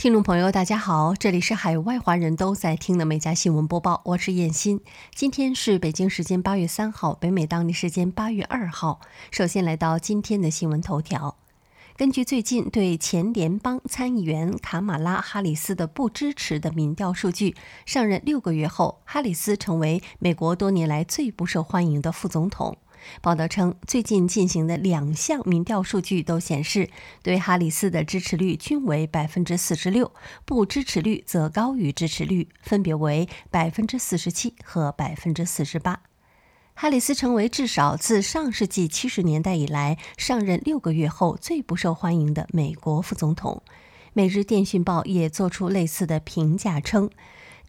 听众朋友，大家好，这里是海外华人都在听的每家新闻播报，我是燕欣。今天是北京时间八月三号，北美当地时间八月二号。首先来到今天的新闻头条。根据最近对前联邦参议员卡马拉·哈里斯的不支持的民调数据，上任六个月后，哈里斯成为美国多年来最不受欢迎的副总统。报道称，最近进行的两项民调数据都显示，对哈里斯的支持率均为百分之四十六，不支持率则高于支持率，分别为百分之四十七和百分之四十八。哈里斯成为至少自上世纪七十年代以来上任六个月后最不受欢迎的美国副总统。《每日电讯报》也做出类似的评价称。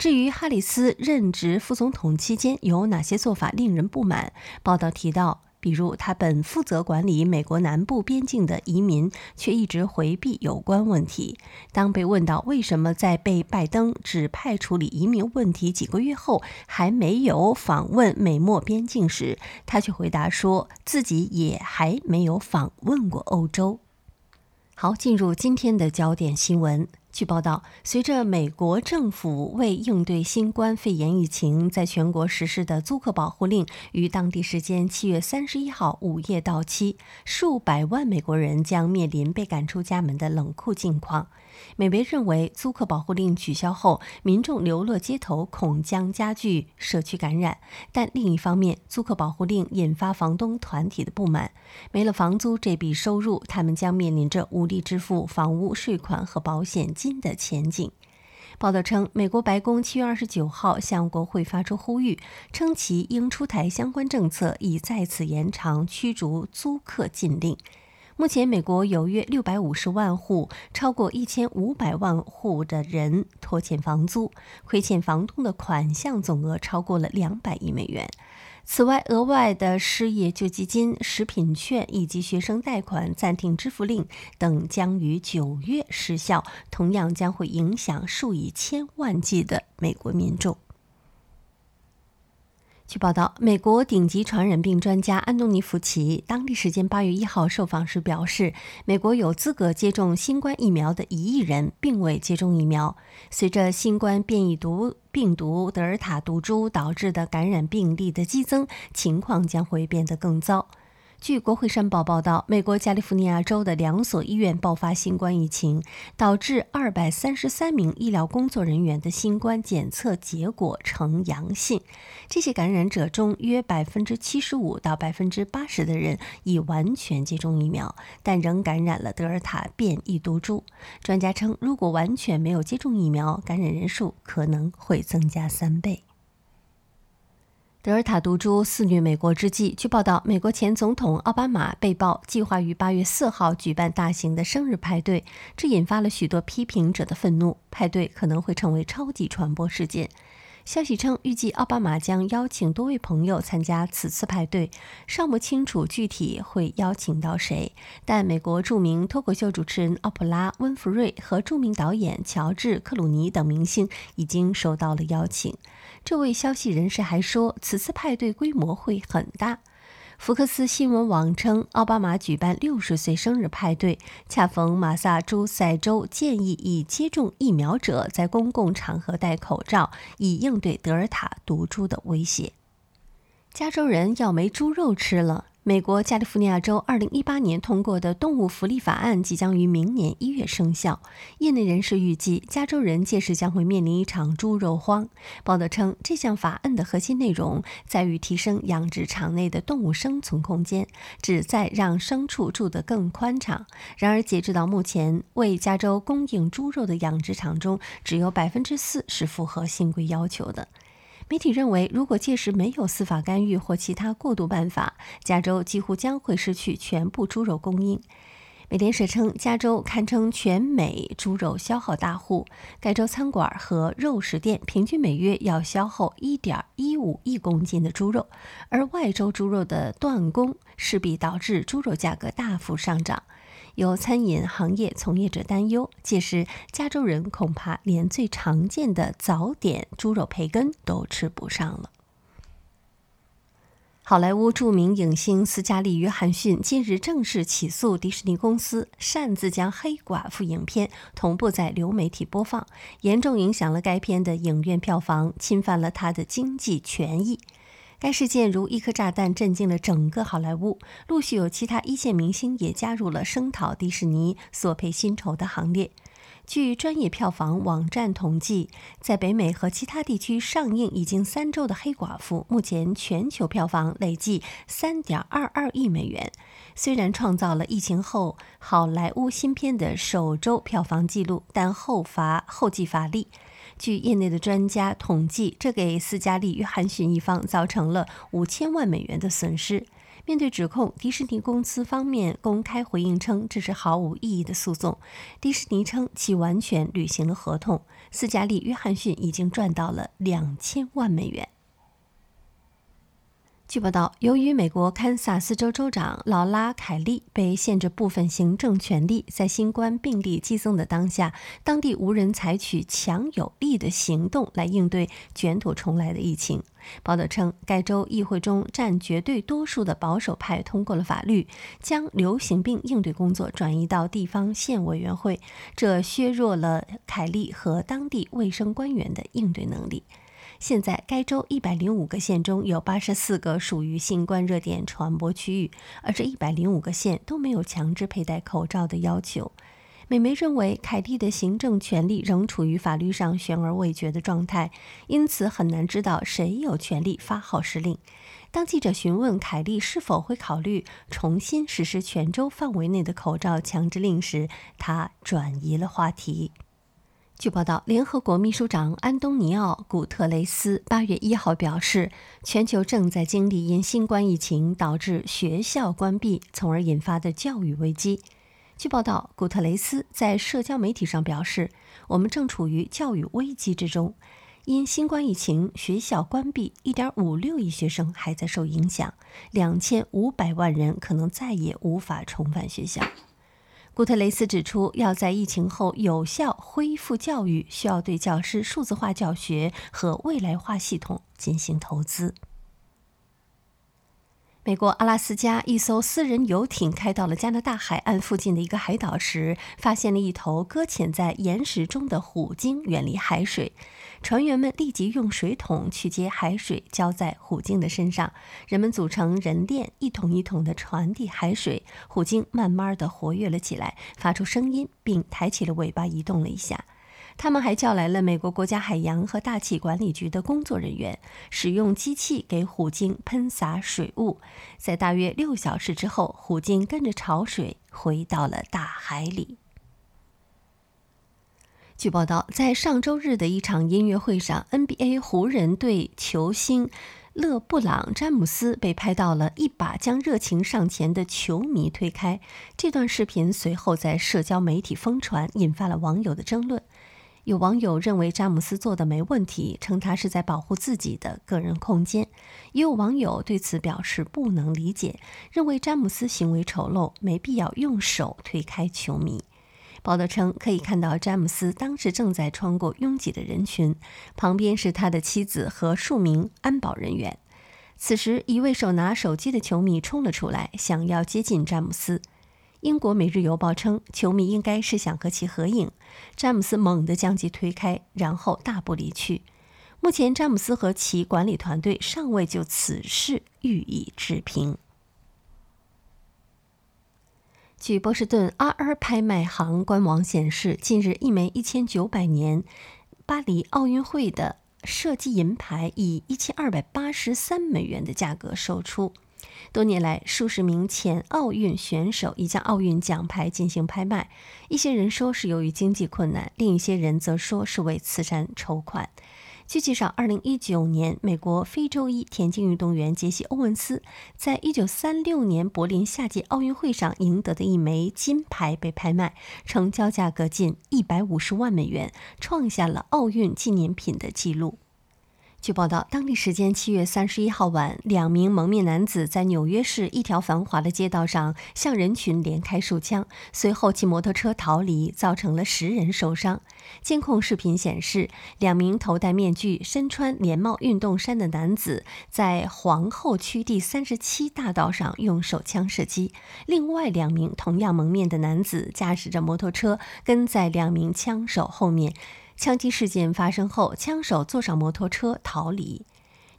至于哈里斯任职副总统期间有哪些做法令人不满，报道提到，比如他本负责管理美国南部边境的移民，却一直回避有关问题。当被问到为什么在被拜登指派处理移民问题几个月后还没有访问美墨边境时，他却回答说自己也还没有访问过欧洲。好，进入今天的焦点新闻。据报道，随着美国政府为应对新冠肺炎疫情，在全国实施的租客保护令于当地时间七月三十一号午夜到期，数百万美国人将面临被赶出家门的冷酷境况。美媒认为，租客保护令取消后，民众流落街头恐将加剧社区感染。但另一方面，租客保护令引发房东团体的不满，没了房租这笔收入，他们将面临着无力支付房屋税款和保险金的前景。报道称，美国白宫七月二十九号向国会发出呼吁，称其应出台相关政策，以再次延长驱逐租客禁令。目前，美国有约六百五十万户、超过一千五百万户的人拖欠房租，亏欠房东的款项总额超过了两百亿美元。此外，额外的失业救济金、食品券以及学生贷款暂停支付令等将于九月失效，同样将会影响数以千万计的美国民众。据报道，美国顶级传染病专家安东尼·福奇当地时间八月一号受访时表示，美国有资格接种新冠疫苗的一亿人并未接种疫苗。随着新冠变异毒病毒德尔塔毒株导致的感染病例的激增，情况将会变得更糟。据国会山报报道，美国加利福尼亚州的两所医院爆发新冠疫情，导致二百三十三名医疗工作人员的新冠检测结果呈阳性。这些感染者中，约百分之七十五到百分之八十的人已完全接种疫苗，但仍感染了德尔塔变异毒株。专家称，如果完全没有接种疫苗，感染人数可能会增加三倍。德尔塔毒株肆虐美国之际，据报道，美国前总统奥巴马被曝计划于八月四号举办大型的生日派对，这引发了许多批评者的愤怒。派对可能会成为超级传播事件。消息称，预计奥巴马将邀请多位朋友参加此次派对，尚不清楚具体会邀请到谁。但美国著名脱口秀主持人奥普拉·温弗瑞和著名导演乔治·克鲁尼等明星已经收到了邀请。这位消息人士还说，此次派对规模会很大。福克斯新闻网称，奥巴马举办六十岁生日派对，恰逢马萨诸塞州建议已接种疫苗者在公共场合戴口罩，以应对德尔塔毒株的威胁。加州人要没猪肉吃了。美国加利福尼亚州2018年通过的动物福利法案即将于明年一月生效。业内人士预计，加州人届时将会面临一场猪肉荒。报道称，这项法案的核心内容在于提升养殖场内的动物生存空间，旨在让牲畜住得更宽敞。然而，截止到目前，为加州供应猪肉的养殖场中，只有百分之四是符合新规要求的。媒体认为，如果届时没有司法干预或其他过渡办法，加州几乎将会失去全部猪肉供应。美联社称，加州堪称全美猪肉消耗大户，该州餐馆和肉食店平均每月要消耗1.15亿公斤的猪肉，而外州猪肉的断供势必导致猪肉价格大幅上涨。有餐饮行业从业者担忧，届时加州人恐怕连最常见的早点猪肉培根都吃不上了。好莱坞著名影星斯嘉丽·约翰逊近日正式起诉迪士尼公司擅自将《黑寡妇》影片同步在流媒体播放，严重影响了该片的影院票房，侵犯了他的经济权益。该事件如一颗炸弹，震惊了整个好莱坞。陆续有其他一线明星也加入了声讨迪士尼索赔薪酬的行列。据专业票房网站统计，在北美和其他地区上映已经三周的《黑寡妇》，目前全球票房累计三点二二亿美元。虽然创造了疫情后好莱坞新片的首周票房纪录，但后乏后继乏力。据业内的专家统计，这给斯嘉丽·约翰逊一方造成了五千万美元的损失。面对指控，迪士尼公司方面公开回应称，这是毫无意义的诉讼。迪士尼称其完全履行了合同。斯嘉丽·约翰逊已经赚到了两千万美元。据报道，由于美国堪萨斯州州长劳拉·凯利被限制部分行政权力，在新冠病例激增的当下，当地无人采取强有力的行动来应对卷土重来的疫情。报道称，该州议会中占绝对多数的保守派通过了法律，将流行病应对工作转移到地方县委员会，这削弱了凯利和当地卫生官员的应对能力。现在，该州一百零五个县中有八十四个属于新冠热点传播区域，而这一百零五个县都没有强制佩戴口罩的要求。美媒认为，凯利的行政权力仍处于法律上悬而未决的状态，因此很难知道谁有权利发号施令。当记者询问凯利是否会考虑重新实施全州范围内的口罩强制令时，他转移了话题。据报道，联合国秘书长安东尼奥·古特雷斯八月一号表示，全球正在经历因新冠疫情导致学校关闭，从而引发的教育危机。据报道，古特雷斯在社交媒体上表示：“我们正处于教育危机之中，因新冠疫情，学校关闭，1.56亿学生还在受影响，2500万人可能再也无法重返学校。”古特雷斯指出，要在疫情后有效恢复教育，需要对教师数字化教学和未来化系统进行投资。美国阿拉斯加一艘私人游艇开到了加拿大海岸附近的一个海岛时，发现了一头搁浅在岩石中的虎鲸远离海水。船员们立即用水桶去接海水，浇在虎鲸的身上。人们组成人链，一桶一桶地传递海水。虎鲸慢慢地活跃了起来，发出声音，并抬起了尾巴，移动了一下。他们还叫来了美国国家海洋和大气管理局的工作人员，使用机器给虎鲸喷洒水雾。在大约六小时之后，虎鲸跟着潮水回到了大海里。据报道，在上周日的一场音乐会上，NBA 湖人队球星勒布朗·詹姆斯被拍到了一把将热情上前的球迷推开。这段视频随后在社交媒体疯传，引发了网友的争论。有网友认为詹姆斯做的没问题，称他是在保护自己的个人空间；也有网友对此表示不能理解，认为詹姆斯行为丑陋，没必要用手推开球迷。报道称，可以看到詹姆斯当时正在穿过拥挤的人群，旁边是他的妻子和数名安保人员。此时，一位手拿手机的球迷冲了出来，想要接近詹姆斯。英国《每日邮报》称，球迷应该是想和其合影，詹姆斯猛地将其推开，然后大步离去。目前，詹姆斯和其管理团队尚未就此事予以置评。据波士顿 RR 拍卖行官网显示，近日一枚一千九百年巴黎奥运会的设计银牌以一千二百八十三美元的价格售出。多年来，数十名前奥运选手已将奥运奖牌进行拍卖。一些人说是由于经济困难，另一些人则说是为慈善筹款。据介绍，2019年，美国非洲裔田径运动员杰西·欧文斯在1936年柏林夏季奥运会上赢得的一枚金牌被拍卖，成交价格近150万美元，创下了奥运纪念品的纪录。据报道，当地时间七月三十一号晚，两名蒙面男子在纽约市一条繁华的街道上向人群连开数枪，随后骑摩托车逃离，造成了十人受伤。监控视频显示，两名头戴面具、身穿连帽运动衫的男子在皇后区第三十七大道上用手枪射击，另外两名同样蒙面的男子驾驶着摩托车跟在两名枪手后面。枪击事件发生后，枪手坐上摩托车逃离。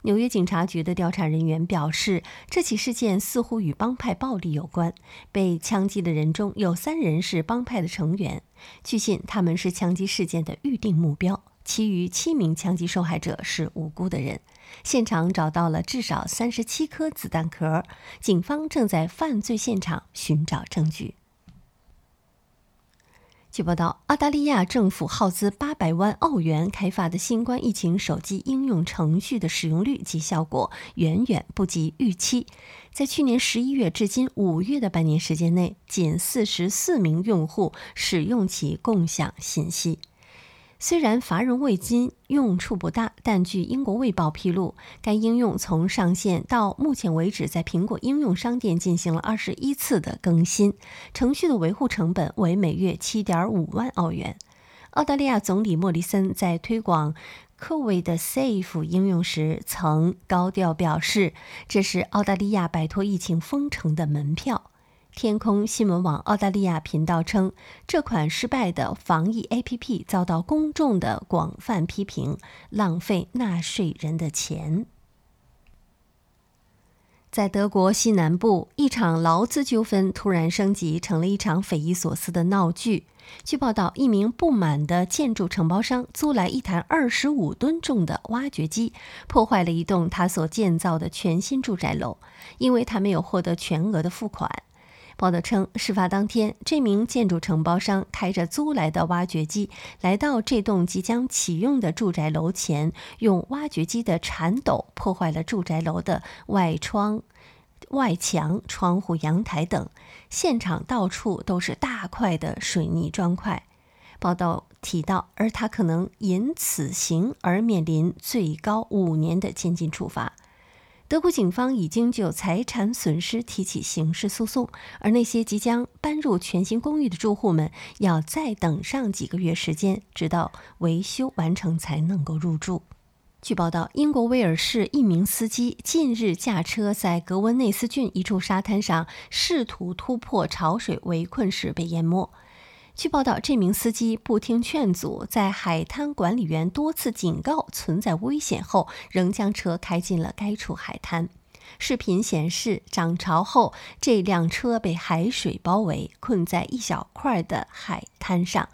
纽约警察局的调查人员表示，这起事件似乎与帮派暴力有关。被枪击的人中有三人是帮派的成员，据信他们是枪击事件的预定目标。其余七名枪击受害者是无辜的人。现场找到了至少三十七颗子弹壳，警方正在犯罪现场寻找证据。据报道，澳大利亚政府耗资八百万澳元开发的新冠疫情手机应用程序的使用率及效果远远不及预期。在去年十一月至今五月的半年时间内，仅四十四名用户使用其共享信息。虽然乏人问津，用处不大，但据英国卫报披露，该应用从上线到目前为止，在苹果应用商店进行了二十一次的更新，程序的维护成本为每月七点五万澳元。澳大利亚总理莫里森在推广 COVID Safe 应用时，曾高调表示，这是澳大利亚摆脱疫情封城的门票。天空新闻网澳大利亚频道称，这款失败的防疫 APP 遭到公众的广泛批评，浪费纳税人的钱。在德国西南部，一场劳资纠纷突然升级成了一场匪夷所思的闹剧。据报道，一名不满的建筑承包商租来一台二十五吨重的挖掘机，破坏了一栋他所建造的全新住宅楼，因为他没有获得全额的付款。报道称，事发当天，这名建筑承包商开着租来的挖掘机来到这栋即将启用的住宅楼前，用挖掘机的铲斗破坏了住宅楼的外窗、外墙、窗户、阳台等，现场到处都是大块的水泥砖块。报道提到，而他可能因此行而面临最高五年的监禁处罚。德国警方已经就财产损失提起刑事诉讼，而那些即将搬入全新公寓的住户们要再等上几个月时间，直到维修完成才能够入住。据报道，英国威尔士一名司机近日驾车在格温内斯郡一处沙滩上，试图突破潮水围困时被淹没。据报道，这名司机不听劝阻，在海滩管理员多次警告存在危险后，仍将车开进了该处海滩。视频显示，涨潮后，这辆车被海水包围，困在一小块的海滩上。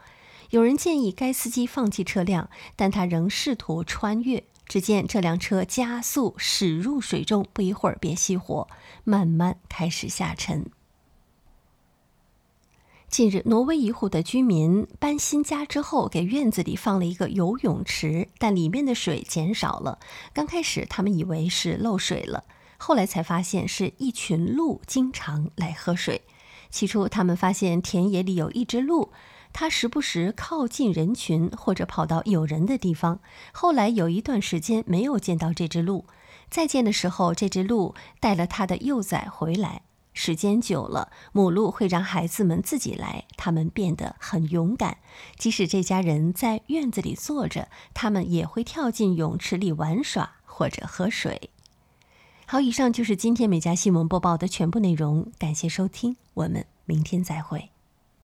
有人建议该司机放弃车辆，但他仍试图穿越。只见这辆车加速驶入水中，不一会儿便熄火，慢慢开始下沉。近日，挪威一户的居民搬新家之后，给院子里放了一个游泳池，但里面的水减少了。刚开始，他们以为是漏水了，后来才发现是一群鹿经常来喝水。起初，他们发现田野里有一只鹿，它时不时靠近人群或者跑到有人的地方。后来有一段时间没有见到这只鹿，再见的时候，这只鹿带了它的幼崽回来。时间久了，母鹿会让孩子们自己来，他们变得很勇敢。即使这家人在院子里坐着，他们也会跳进泳池里玩耍或者喝水。好，以上就是今天美家新闻播报的全部内容，感谢收听，我们明天再会。